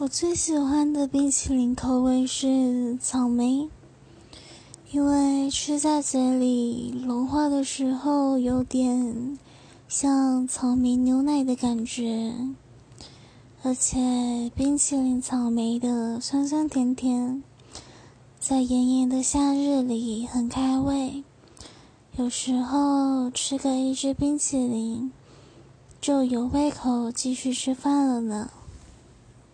我最喜欢的冰淇淋口味是草莓因为吃在嘴里融化的时候有点像草莓牛奶的感觉。而且冰淇淋草莓的酸酸甜甜在炎炎的夏日里很开胃。有时候吃个一只冰淇淋就有胃口继续吃饭了呢。